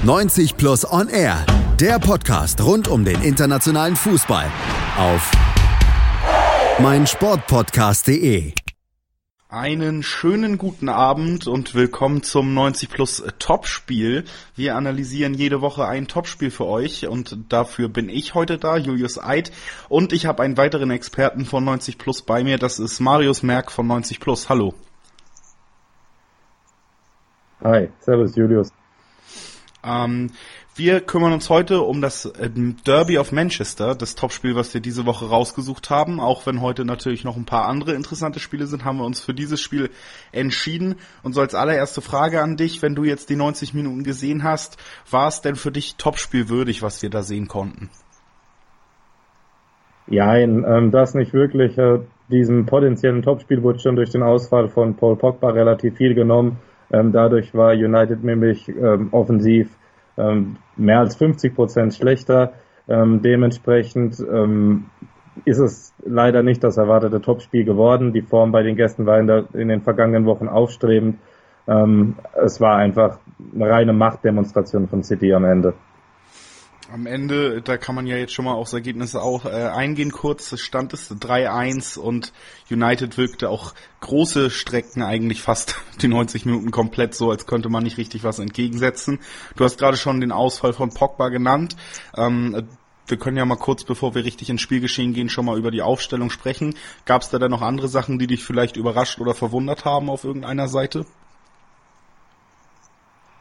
90 Plus On Air, der Podcast rund um den internationalen Fußball auf meinsportpodcast.de. Einen schönen guten Abend und willkommen zum 90 Plus Topspiel. Wir analysieren jede Woche ein Topspiel für euch und dafür bin ich heute da, Julius Eid. Und ich habe einen weiteren Experten von 90 Plus bei mir, das ist Marius Merck von 90 Plus. Hallo. Hi, servus Julius. Ähm, wir kümmern uns heute um das ähm, Derby of Manchester, das Topspiel, was wir diese Woche rausgesucht haben. Auch wenn heute natürlich noch ein paar andere interessante Spiele sind, haben wir uns für dieses Spiel entschieden. Und so als allererste Frage an dich, wenn du jetzt die 90 Minuten gesehen hast, war es denn für dich Topspiel würdig, was wir da sehen konnten? Ja, ähm, das nicht wirklich. Äh, diesem potenziellen Topspiel wurde schon durch den Ausfall von Paul Pogba relativ viel genommen. Ähm, dadurch war United nämlich ähm, offensiv ähm, mehr als 50 Prozent schlechter. Ähm, dementsprechend ähm, ist es leider nicht das erwartete Topspiel geworden. Die Form bei den Gästen war in, der, in den vergangenen Wochen aufstrebend. Ähm, es war einfach eine reine Machtdemonstration von City am Ende. Am Ende, da kann man ja jetzt schon mal aufs Ergebnis auch äh, eingehen kurz, stand es 3-1 und United wirkte auch große Strecken eigentlich fast die 90 Minuten komplett so, als könnte man nicht richtig was entgegensetzen. Du hast gerade schon den Ausfall von Pogba genannt. Ähm, wir können ja mal kurz, bevor wir richtig ins Spielgeschehen gehen, schon mal über die Aufstellung sprechen. Gab es da dann noch andere Sachen, die dich vielleicht überrascht oder verwundert haben auf irgendeiner Seite?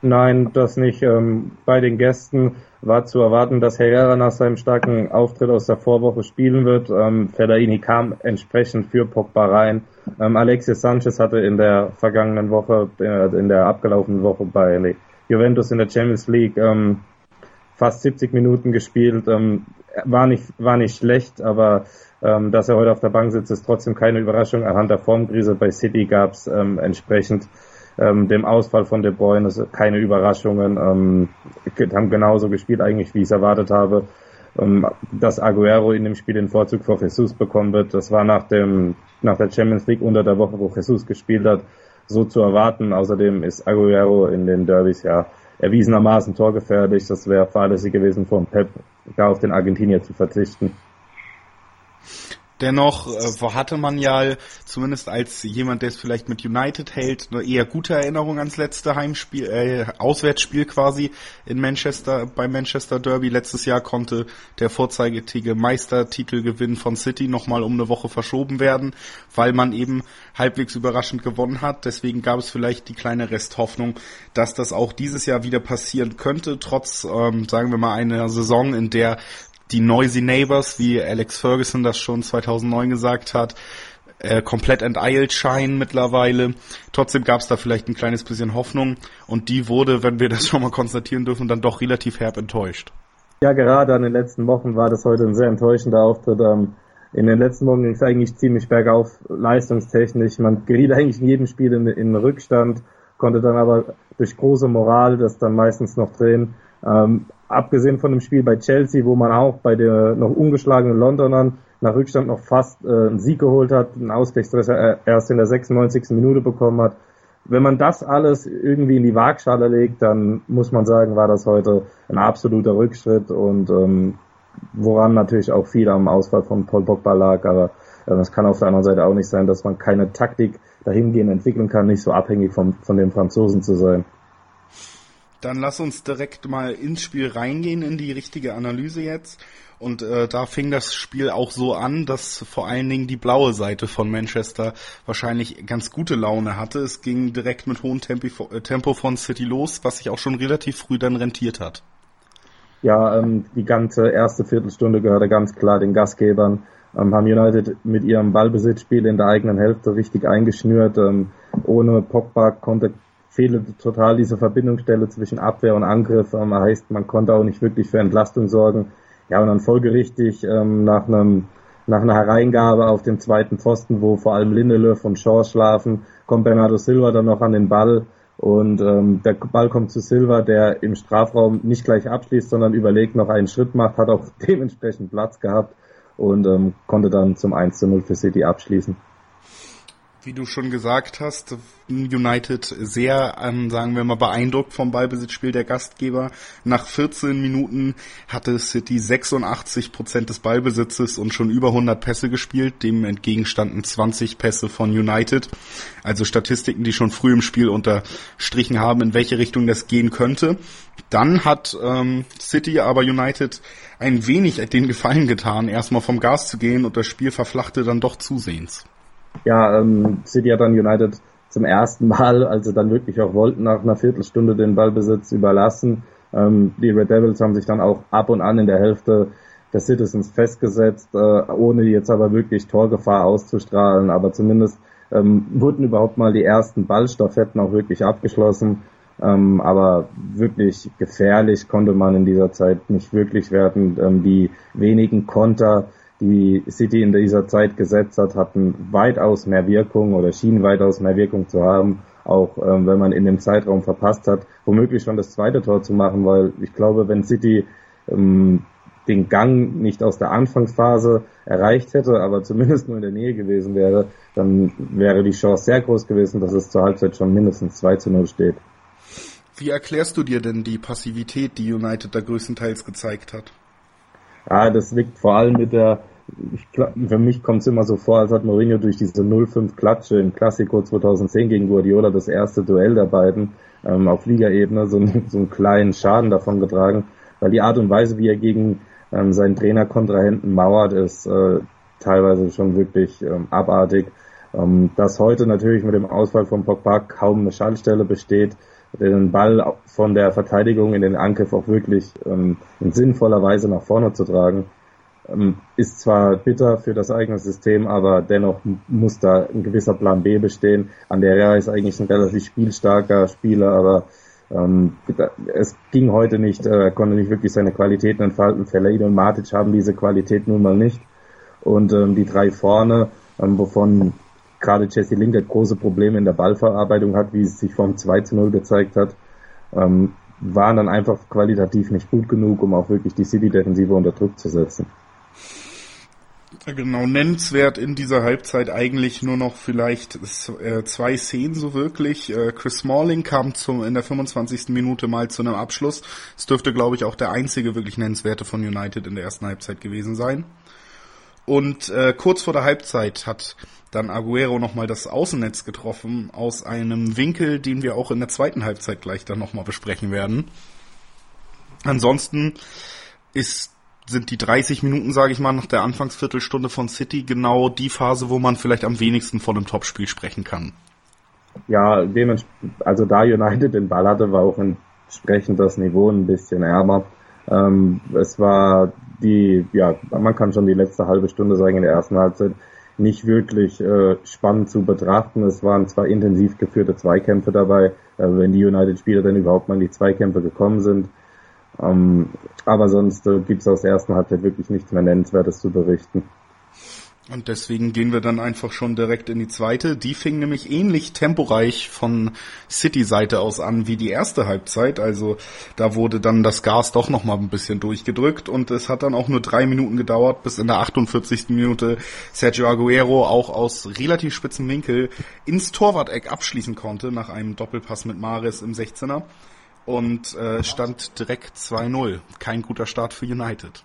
Nein, das nicht. Ähm, bei den Gästen war zu erwarten, dass Herrera nach seinem starken Auftritt aus der Vorwoche spielen wird. Ähm, Fellaini kam entsprechend für Pogba rein. Ähm, Alexis Sanchez hatte in der vergangenen Woche, äh, in der abgelaufenen Woche bei Juventus in der Champions League ähm, fast 70 Minuten gespielt. Ähm, war nicht war nicht schlecht, aber ähm, dass er heute auf der Bank sitzt, ist trotzdem keine Überraschung. Anhand der Formkrise bei City gab es ähm, entsprechend ähm, dem Ausfall von De Bruyne keine Überraschungen, ähm, haben genauso gespielt eigentlich, wie ich es erwartet habe. Ähm, dass Aguero in dem Spiel den Vorzug vor Jesus bekommen wird, das war nach dem nach der Champions League unter der Woche, wo Jesus gespielt hat, so zu erwarten. Außerdem ist Aguero in den Derbys ja erwiesenermaßen torgefährlich. Das wäre fahrlässig gewesen von Pep, da auf den Argentinier zu verzichten. Dennoch äh, hatte man ja zumindest als jemand, der es vielleicht mit United hält, eine eher gute Erinnerung ans letzte Heimspiel, äh, Auswärtsspiel quasi in Manchester beim Manchester Derby. Letztes Jahr konnte der vorzeigetige Meistertitelgewinn von City nochmal um eine Woche verschoben werden, weil man eben halbwegs überraschend gewonnen hat. Deswegen gab es vielleicht die kleine Resthoffnung, dass das auch dieses Jahr wieder passieren könnte, trotz, ähm, sagen wir mal, einer Saison, in der die Noisy Neighbors, wie Alex Ferguson das schon 2009 gesagt hat, äh, komplett enteilt scheinen mittlerweile. Trotzdem gab es da vielleicht ein kleines bisschen Hoffnung und die wurde, wenn wir das schon mal konstatieren dürfen, dann doch relativ herb enttäuscht. Ja, gerade an den letzten Wochen war das heute ein sehr enttäuschender Auftritt. Ähm, in den letzten Wochen ging es eigentlich ziemlich bergauf, leistungstechnisch. Man geriet eigentlich in jedem Spiel in, in Rückstand, konnte dann aber durch große Moral das dann meistens noch drehen. Ähm, abgesehen von dem Spiel bei Chelsea, wo man auch bei der noch ungeschlagenen Londonern nach Rückstand noch fast äh, einen Sieg geholt hat, einen Ausgleichstreffer erst in der 96. Minute bekommen hat. Wenn man das alles irgendwie in die Waagschale legt, dann muss man sagen, war das heute ein absoluter Rückschritt und ähm, woran natürlich auch viel am Ausfall von Paul Pogba lag, aber äh, das kann auf der anderen Seite auch nicht sein, dass man keine Taktik dahingehend entwickeln kann, nicht so abhängig vom, von den Franzosen zu sein. Dann lass uns direkt mal ins Spiel reingehen, in die richtige Analyse jetzt. Und äh, da fing das Spiel auch so an, dass vor allen Dingen die blaue Seite von Manchester wahrscheinlich ganz gute Laune hatte. Es ging direkt mit hohem äh, Tempo von City los, was sich auch schon relativ früh dann rentiert hat. Ja, ähm, die ganze erste Viertelstunde gehörte ganz klar den Gastgebern. Ähm, haben United mit ihrem Ballbesitzspiel in der eigenen Hälfte richtig eingeschnürt. Ähm, ohne Pogba konnte fehle total diese Verbindungsstelle zwischen Abwehr und Angriff. Ähm, heißt, man konnte auch nicht wirklich für Entlastung sorgen. Ja, und dann folgerichtig ähm, nach einem nach einer Hereingabe auf dem zweiten Pfosten, wo vor allem Lindelöf und Shaw schlafen, kommt Bernardo Silva dann noch an den Ball und ähm, der Ball kommt zu Silva, der im Strafraum nicht gleich abschließt, sondern überlegt noch einen Schritt macht, hat auch dementsprechend Platz gehabt und ähm, konnte dann zum 1 zu 0 für City abschließen wie du schon gesagt hast, United sehr, ähm, sagen wir mal, beeindruckt vom Ballbesitzspiel der Gastgeber. Nach 14 Minuten hatte City 86 Prozent des Ballbesitzes und schon über 100 Pässe gespielt. Dem entgegenstanden 20 Pässe von United. Also Statistiken, die schon früh im Spiel unterstrichen haben, in welche Richtung das gehen könnte. Dann hat ähm, City aber United ein wenig den Gefallen getan, erstmal vom Gas zu gehen und das Spiel verflachte dann doch zusehends ja, ähm, City hat dann United zum ersten Mal, also dann wirklich auch wollten, nach einer Viertelstunde den Ballbesitz überlassen. Ähm, die Red Devils haben sich dann auch ab und an in der Hälfte der Citizens festgesetzt, äh, ohne jetzt aber wirklich Torgefahr auszustrahlen. Aber zumindest ähm, wurden überhaupt mal die ersten Ballstaffetten auch wirklich abgeschlossen. Ähm, aber wirklich gefährlich konnte man in dieser Zeit nicht wirklich werden. Ähm, die wenigen Konter, die City in dieser Zeit gesetzt hat, hatten weitaus mehr Wirkung oder schienen weitaus mehr Wirkung zu haben, auch ähm, wenn man in dem Zeitraum verpasst hat, womöglich schon das zweite Tor zu machen, weil ich glaube, wenn City ähm, den Gang nicht aus der Anfangsphase erreicht hätte, aber zumindest nur in der Nähe gewesen wäre, dann wäre die Chance sehr groß gewesen, dass es zur Halbzeit schon mindestens 2 zu 0 steht. Wie erklärst du dir denn die Passivität, die United da größtenteils gezeigt hat? Ja, das liegt vor allem mit der ich glaub, für mich kommt es immer so vor, als hat Mourinho durch diese 0-5 Klatsche im Classico 2010 gegen Guardiola das erste Duell der beiden ähm, auf Ligaebene so, so einen kleinen Schaden davon getragen, weil die Art und Weise, wie er gegen ähm, seinen Trainerkontrahenten mauert, ist äh, teilweise schon wirklich ähm, abartig. Ähm, dass heute natürlich mit dem Ausfall von Pogba kaum eine Schallstelle besteht, den Ball von der Verteidigung in den Angriff auch wirklich ähm, in sinnvoller Weise nach vorne zu tragen, ist zwar bitter für das eigene System, aber dennoch muss da ein gewisser Plan B bestehen. Anderea ist eigentlich ein relativ spielstarker Spieler, aber ähm, es ging heute nicht, äh, er konnte nicht wirklich seine Qualitäten entfalten. Fellaini und Matic haben diese Qualität nun mal nicht. Und ähm, die drei vorne, ähm, wovon gerade Jesse Lingard große Probleme in der Ballverarbeitung hat, wie es sich vom 2 zu 0 gezeigt hat, ähm, waren dann einfach qualitativ nicht gut genug, um auch wirklich die City-Defensive unter Druck zu setzen. Genau, nennenswert in dieser Halbzeit eigentlich nur noch vielleicht äh, zwei Szenen so wirklich. Äh, Chris Smalling kam zum, in der 25. Minute mal zu einem Abschluss. Es dürfte, glaube ich, auch der einzige wirklich nennenswerte von United in der ersten Halbzeit gewesen sein. Und äh, kurz vor der Halbzeit hat dann Aguero nochmal das Außennetz getroffen aus einem Winkel, den wir auch in der zweiten Halbzeit gleich dann nochmal besprechen werden. Ansonsten ist sind die 30 Minuten, sage ich mal, nach der Anfangsviertelstunde von City genau die Phase, wo man vielleicht am wenigsten von einem Topspiel sprechen kann. Ja, also da United den Ball hatte, war auch entsprechend das Niveau ein bisschen ärmer. Ähm, es war die, ja, man kann schon die letzte halbe Stunde sagen in der ersten Halbzeit nicht wirklich äh, spannend zu betrachten. Es waren zwar intensiv geführte Zweikämpfe dabei, äh, wenn die United-Spieler dann überhaupt mal in die Zweikämpfe gekommen sind. Ähm, aber sonst äh, gibt es aus der ersten Halbzeit wirklich nichts mehr Nennenswertes zu berichten. Und deswegen gehen wir dann einfach schon direkt in die zweite. Die fing nämlich ähnlich temporeich von City-Seite aus an wie die erste Halbzeit. Also da wurde dann das Gas doch nochmal ein bisschen durchgedrückt und es hat dann auch nur drei Minuten gedauert, bis in der 48. Minute Sergio Aguero auch aus relativ spitzen Winkel ins Torwart-Eck abschließen konnte nach einem Doppelpass mit Maris im 16er und äh, stand direkt 2-0. Kein guter Start für United.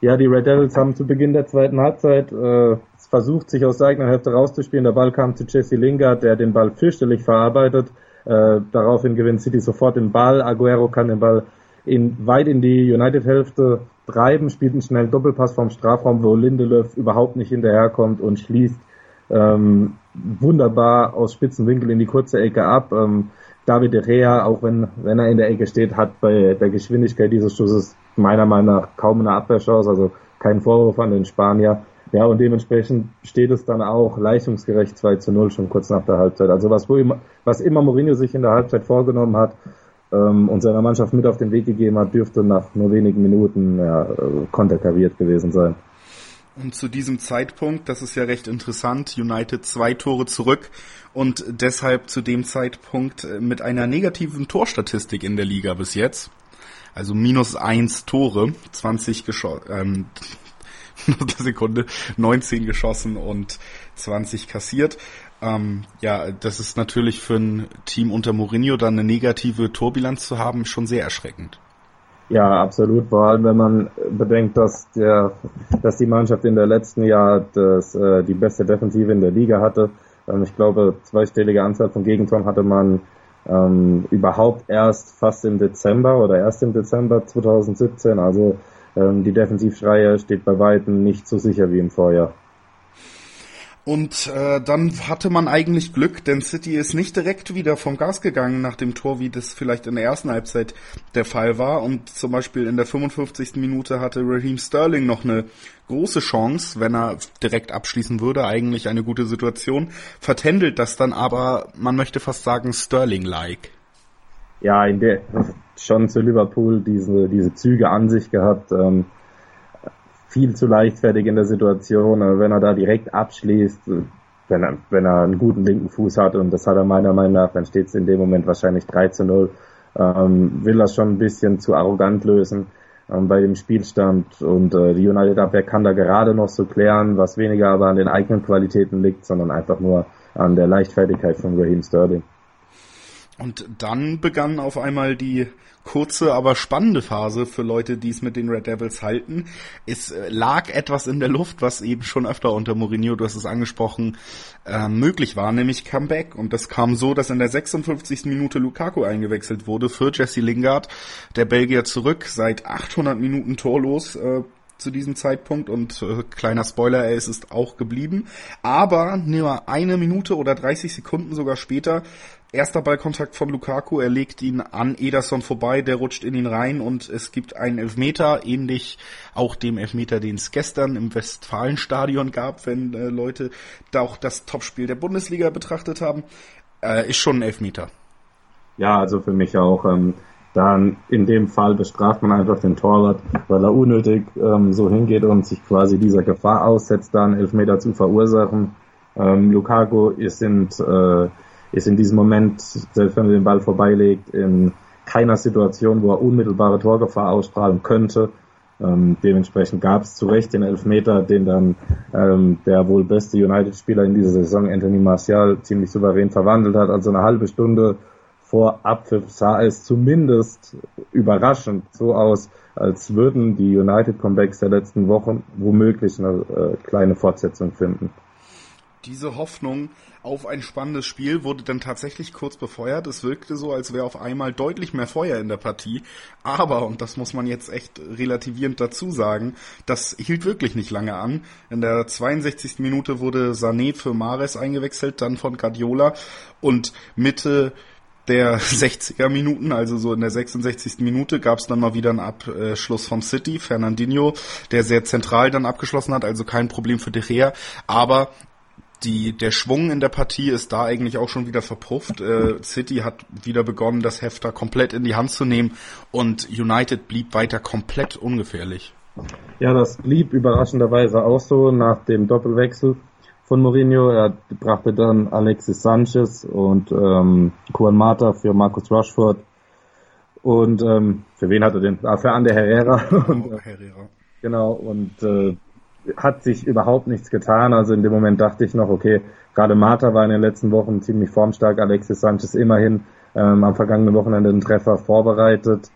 Ja, die Red Devils haben zu Beginn der zweiten Halbzeit äh, versucht, sich aus der eigenen Hälfte rauszuspielen. Der Ball kam zu Jesse Lingard, der den Ball fürchterlich verarbeitet. Äh, daraufhin gewinnt City sofort den Ball. Aguero kann den Ball in, weit in die United-Hälfte treiben, spielt einen schnellen Doppelpass vom Strafraum, wo Lindelöf überhaupt nicht hinterherkommt und schließt ähm, wunderbar aus spitzen Winkel in die kurze Ecke ab. Ähm, David Gea, auch wenn, wenn er in der Ecke steht, hat bei der Geschwindigkeit dieses Schusses meiner Meinung nach kaum eine Abwehrchance, also kein Vorwurf an den Spanier. Ja, und dementsprechend steht es dann auch leistungsgerecht 2 zu 0 schon kurz nach der Halbzeit. Also was, wo immer, was immer Mourinho sich in der Halbzeit vorgenommen hat ähm, und seiner Mannschaft mit auf den Weg gegeben hat, dürfte nach nur wenigen Minuten ja, äh, konterkariert gewesen sein. Und zu diesem Zeitpunkt, das ist ja recht interessant, United zwei Tore zurück und deshalb zu dem Zeitpunkt äh, mit einer negativen Torstatistik in der Liga bis jetzt. Also minus eins Tore, 20 geschossen, ähm, Sekunde, 19 geschossen und 20 kassiert. Ähm, ja, das ist natürlich für ein Team unter Mourinho dann eine negative Torbilanz zu haben, schon sehr erschreckend. Ja, absolut. Vor allem, wenn man bedenkt, dass der, dass die Mannschaft in der letzten Jahr das, äh, die beste Defensive in der Liga hatte. Ähm, ich glaube, zweistellige Anzahl von Gegentoren hatte man ähm, überhaupt erst fast im Dezember oder erst im Dezember 2017. Also ähm, die Defensivschreier steht bei weitem nicht so sicher wie im Vorjahr. Und äh, dann hatte man eigentlich Glück, denn City ist nicht direkt wieder vom Gas gegangen nach dem Tor, wie das vielleicht in der ersten Halbzeit der Fall war. Und zum Beispiel in der 55. Minute hatte Raheem Sterling noch eine große Chance, wenn er direkt abschließen würde, eigentlich eine gute Situation. Vertändelt das dann aber, man möchte fast sagen, Sterling-like. Ja, in der, schon zu Liverpool diese, diese Züge an sich gehabt. Ähm, viel zu leichtfertig in der Situation. Wenn er da direkt abschließt, wenn er, wenn er einen guten linken Fuß hat, und das hat er meiner Meinung nach, dann steht es in dem Moment wahrscheinlich 3 zu 0. Ähm, will das schon ein bisschen zu arrogant lösen ähm, bei dem Spielstand. Und äh, die United-Abwehr kann da gerade noch so klären, was weniger aber an den eigenen Qualitäten liegt, sondern einfach nur an der Leichtfertigkeit von Raheem Sterling. Und dann begann auf einmal die kurze, aber spannende Phase für Leute, die es mit den Red Devils halten. Es äh, lag etwas in der Luft, was eben schon öfter unter Mourinho, du hast es angesprochen, äh, möglich war, nämlich Comeback. Und das kam so, dass in der 56. Minute Lukaku eingewechselt wurde für Jesse Lingard, der Belgier zurück, seit 800 Minuten torlos. Äh, zu diesem Zeitpunkt und äh, kleiner Spoiler, er ist es auch geblieben. Aber nur eine Minute oder 30 Sekunden sogar später Erster Ballkontakt von Lukaku, er legt ihn an Ederson vorbei, der rutscht in ihn rein und es gibt einen Elfmeter, ähnlich auch dem Elfmeter, den es gestern im Westfalenstadion gab, wenn äh, Leute da auch das Topspiel der Bundesliga betrachtet haben. Äh, ist schon ein Elfmeter. Ja, also für mich auch. Ähm, dann in dem Fall bestraft man einfach den Torwart, weil er unnötig ähm, so hingeht und sich quasi dieser Gefahr aussetzt, dann Elfmeter zu verursachen. Ähm, Lukaku ist in äh, ist in diesem Moment, selbst wenn er den Ball vorbeilegt, in keiner Situation, wo er unmittelbare Torgefahr ausstrahlen könnte. Ähm, dementsprechend gab es zu Recht den Elfmeter, den dann ähm, der wohl beste United-Spieler in dieser Saison, Anthony Martial, ziemlich souverän verwandelt hat. Also eine halbe Stunde vor Abpfiff sah es zumindest überraschend so aus, als würden die United-Comebacks der letzten Wochen womöglich eine äh, kleine Fortsetzung finden. Diese Hoffnung auf ein spannendes Spiel wurde dann tatsächlich kurz befeuert. Es wirkte so, als wäre auf einmal deutlich mehr Feuer in der Partie. Aber, und das muss man jetzt echt relativierend dazu sagen, das hielt wirklich nicht lange an. In der 62. Minute wurde Sané für Mares eingewechselt, dann von Guardiola und Mitte der 60er Minuten, also so in der 66. Minute, gab es dann mal wieder einen Abschluss von City, Fernandinho, der sehr zentral dann abgeschlossen hat, also kein Problem für De Gea. Aber die, der Schwung in der Partie ist da eigentlich auch schon wieder verpufft. Äh, City hat wieder begonnen, das Hefter komplett in die Hand zu nehmen und United blieb weiter komplett ungefährlich. Ja, das blieb überraschenderweise auch so nach dem Doppelwechsel von Mourinho. Er brachte dann Alexis Sanchez und ähm, Juan Mata für Marcus Rushford. Und ähm, für wen hat er den? Ah, für Ander Herrera. und, äh, Herrera. Genau, und äh, hat sich überhaupt nichts getan. Also in dem Moment dachte ich noch, okay, gerade Marta war in den letzten Wochen ziemlich formstark, Alexis Sanchez immerhin ähm, am vergangenen Wochenende einen Treffer vorbereitet.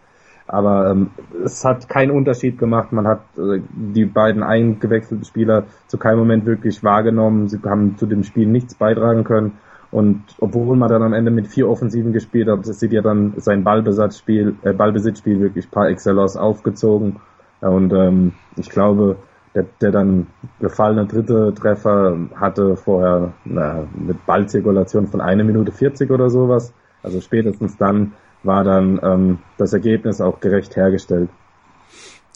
Aber ähm, es hat keinen Unterschied gemacht. Man hat äh, die beiden eingewechselten Spieler zu keinem Moment wirklich wahrgenommen. Sie haben zu dem Spiel nichts beitragen können. Und obwohl man dann am Ende mit vier Offensiven gespielt hat, sieht ja dann sein Ballbesatzspiel, äh, Ballbesitzspiel wirklich par excellence aufgezogen. Und ähm, ich glaube, der, der dann gefallene dritte Treffer hatte vorher na, mit Ballzirkulation von einer Minute 40 oder sowas. Also spätestens dann war dann ähm, das Ergebnis auch gerecht hergestellt.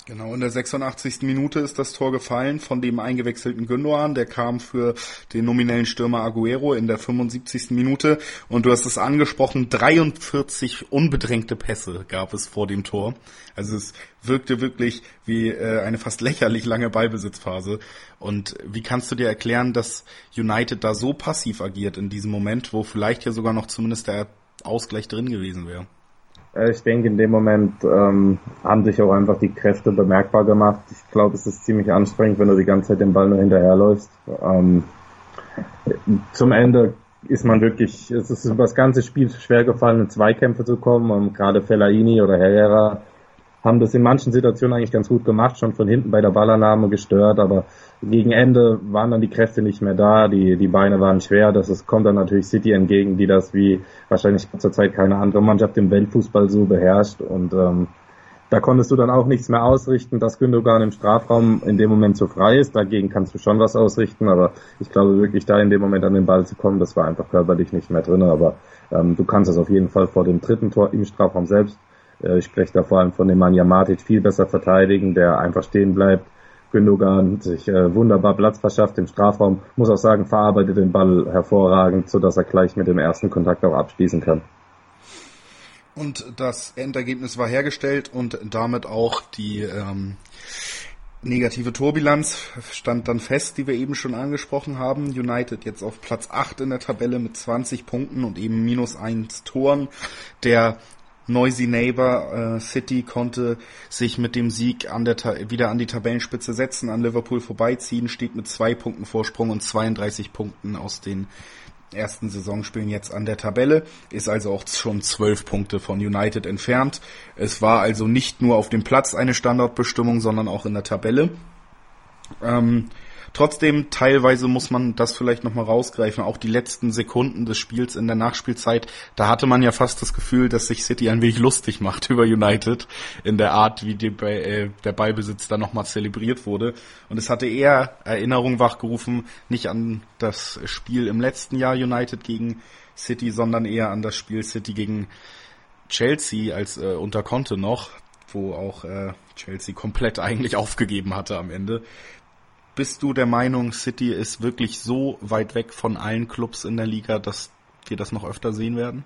Genau, in der 86. Minute ist das Tor gefallen von dem eingewechselten Gündogan. Der kam für den nominellen Stürmer Aguero in der 75. Minute. Und du hast es angesprochen, 43 unbedrängte Pässe gab es vor dem Tor. Also es wirkte wirklich wie äh, eine fast lächerlich lange Ballbesitzphase. Und wie kannst du dir erklären, dass United da so passiv agiert in diesem Moment, wo vielleicht ja sogar noch zumindest der Ausgleich drin gewesen wäre? Äh, ich denke, in dem Moment ähm, haben sich auch einfach die Kräfte bemerkbar gemacht. Ich glaube, es ist ziemlich anstrengend, wenn du die ganze Zeit den Ball nur hinterherläufst. Ähm, zum Ende ist man wirklich, es ist über das ganze Spiel schwer gefallen, in Zweikämpfe zu kommen. Und gerade Fellaini oder Herrera haben das in manchen Situationen eigentlich ganz gut gemacht, schon von hinten bei der Ballannahme gestört, aber gegen Ende waren dann die Kräfte nicht mehr da, die, die Beine waren schwer, das ist, kommt dann natürlich City entgegen, die das wie wahrscheinlich zurzeit keine andere Mannschaft im Weltfußball so beherrscht und ähm, da konntest du dann auch nichts mehr ausrichten, dass Gündogan im Strafraum in dem Moment so frei ist. Dagegen kannst du schon was ausrichten, aber ich glaube wirklich da in dem Moment an den Ball zu kommen, das war einfach körperlich nicht mehr drin. Aber ähm, du kannst es auf jeden Fall vor dem dritten Tor im Strafraum selbst ich spreche da vor allem von dem Manja Matic viel besser verteidigen, der einfach stehen bleibt. Gündogan sich äh, wunderbar Platz verschafft im Strafraum, muss auch sagen, verarbeitet den Ball hervorragend, so dass er gleich mit dem ersten Kontakt auch abschließen kann. Und das Endergebnis war hergestellt und damit auch die ähm, negative Torbilanz stand dann fest, die wir eben schon angesprochen haben. United jetzt auf Platz 8 in der Tabelle mit 20 Punkten und eben minus 1 Toren. Der Noisy Neighbor äh, City konnte sich mit dem Sieg an der wieder an die Tabellenspitze setzen, an Liverpool vorbeiziehen, steht mit zwei Punkten Vorsprung und 32 Punkten aus den ersten Saisonspielen jetzt an der Tabelle, ist also auch schon zwölf Punkte von United entfernt. Es war also nicht nur auf dem Platz eine Standortbestimmung, sondern auch in der Tabelle. Ähm, Trotzdem, teilweise muss man das vielleicht nochmal rausgreifen. Auch die letzten Sekunden des Spiels in der Nachspielzeit, da hatte man ja fast das Gefühl, dass sich City ein wenig lustig macht über United in der Art, wie die, äh, der Ballbesitz da nochmal zelebriert wurde. Und es hatte eher Erinnerung wachgerufen, nicht an das Spiel im letzten Jahr United gegen City, sondern eher an das Spiel City gegen Chelsea als äh, unter Conte noch, wo auch äh, Chelsea komplett eigentlich aufgegeben hatte am Ende. Bist du der Meinung, City ist wirklich so weit weg von allen Clubs in der Liga, dass wir das noch öfter sehen werden?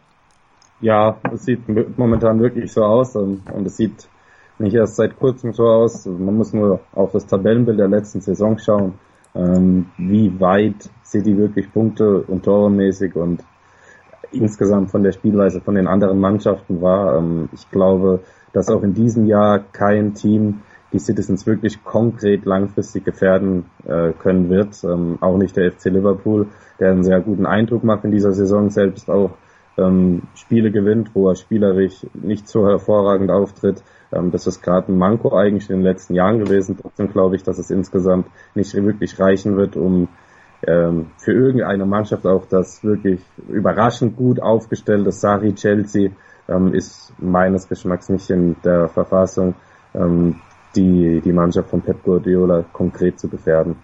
Ja, es sieht momentan wirklich so aus und, es sieht nicht erst seit kurzem so aus. Man muss nur auf das Tabellenbild der letzten Saison schauen, ähm, wie weit City wirklich Punkte und Toremäßig und insgesamt von der Spielweise von den anderen Mannschaften war. Ähm, ich glaube, dass auch in diesem Jahr kein Team die Citizens wirklich konkret langfristig gefährden äh, können wird. Ähm, auch nicht der FC Liverpool, der einen sehr guten Eindruck macht in dieser Saison, selbst auch ähm, Spiele gewinnt, wo er spielerisch nicht so hervorragend auftritt. Ähm, das ist gerade ein Manko eigentlich in den letzten Jahren gewesen. Trotzdem glaube ich, dass es insgesamt nicht wirklich reichen wird, um ähm, für irgendeine Mannschaft auch das wirklich überraschend gut aufgestellte Sari Chelsea ähm, ist meines Geschmacks nicht in der Verfassung, ähm, die, die Mannschaft von Pep Guardiola konkret zu gefährden.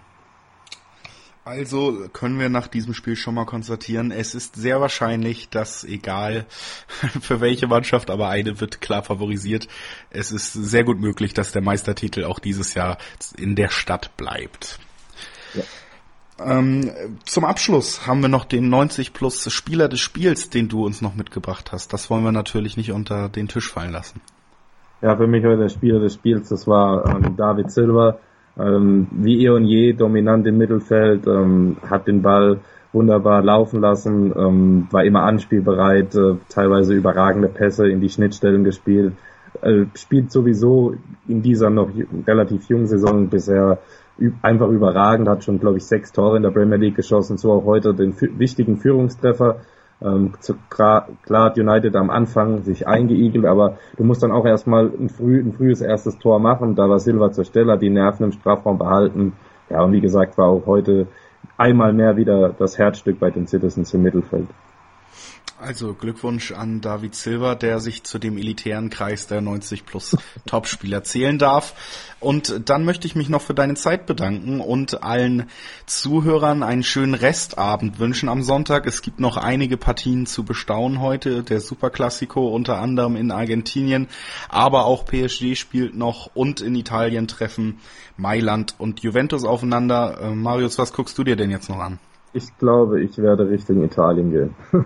Also können wir nach diesem Spiel schon mal konstatieren, es ist sehr wahrscheinlich, dass egal für welche Mannschaft, aber eine wird klar favorisiert. Es ist sehr gut möglich, dass der Meistertitel auch dieses Jahr in der Stadt bleibt. Ja. Ähm, zum Abschluss haben wir noch den 90 plus Spieler des Spiels, den du uns noch mitgebracht hast. Das wollen wir natürlich nicht unter den Tisch fallen lassen. Ja, für mich war der Spieler des Spiels, das war ähm, David Silva. Ähm, wie eh und je dominant im Mittelfeld, ähm, hat den Ball wunderbar laufen lassen, ähm, war immer anspielbereit, äh, teilweise überragende Pässe in die Schnittstellen gespielt. Äh, spielt sowieso in dieser noch relativ jungen Saison bisher einfach überragend, hat schon, glaube ich, sechs Tore in der Premier League geschossen, so auch heute den wichtigen Führungstreffer ähm, zu, klar, klar hat United am Anfang sich eingeigelt, aber du musst dann auch erstmal ein, früh, ein frühes erstes Tor machen. Da war Silva zur Stelle, hat die Nerven im Strafraum behalten. Ja, und wie gesagt, war auch heute einmal mehr wieder das Herzstück bei den Citizens im Mittelfeld. Also Glückwunsch an David Silva, der sich zu dem elitären Kreis der 90 plus Topspieler zählen darf. Und dann möchte ich mich noch für deine Zeit bedanken und allen Zuhörern einen schönen Restabend wünschen am Sonntag. Es gibt noch einige Partien zu bestaunen heute. Der Superclassico unter anderem in Argentinien, aber auch PSG spielt noch und in Italien treffen Mailand und Juventus aufeinander. Äh, Marius, was guckst du dir denn jetzt noch an? Ich glaube, ich werde Richtung Italien gehen.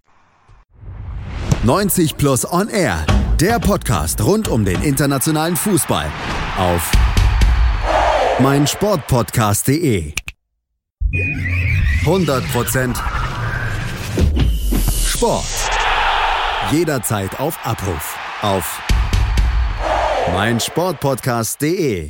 90 Plus On Air, der Podcast rund um den internationalen Fußball auf meinsportpodcast.de. 100% Sport. Jederzeit auf Abruf auf meinsportpodcast.de.